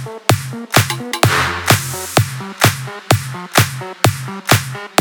Thank you.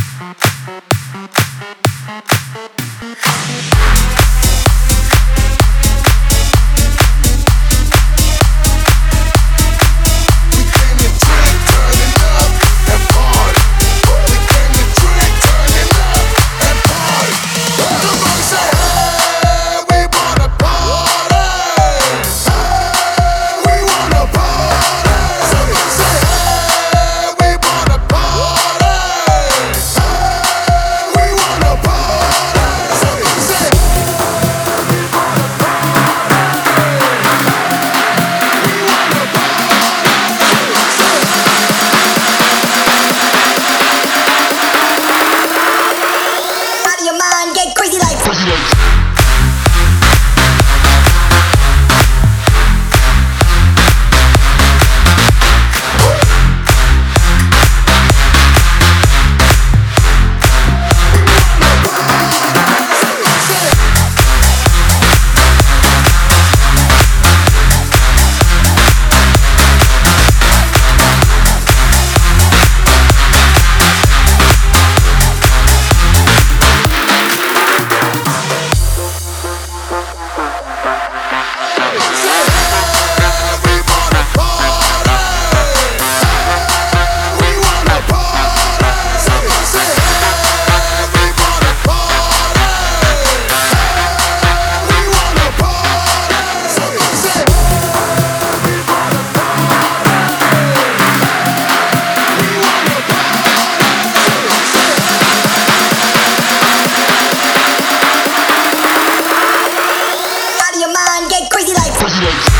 Cause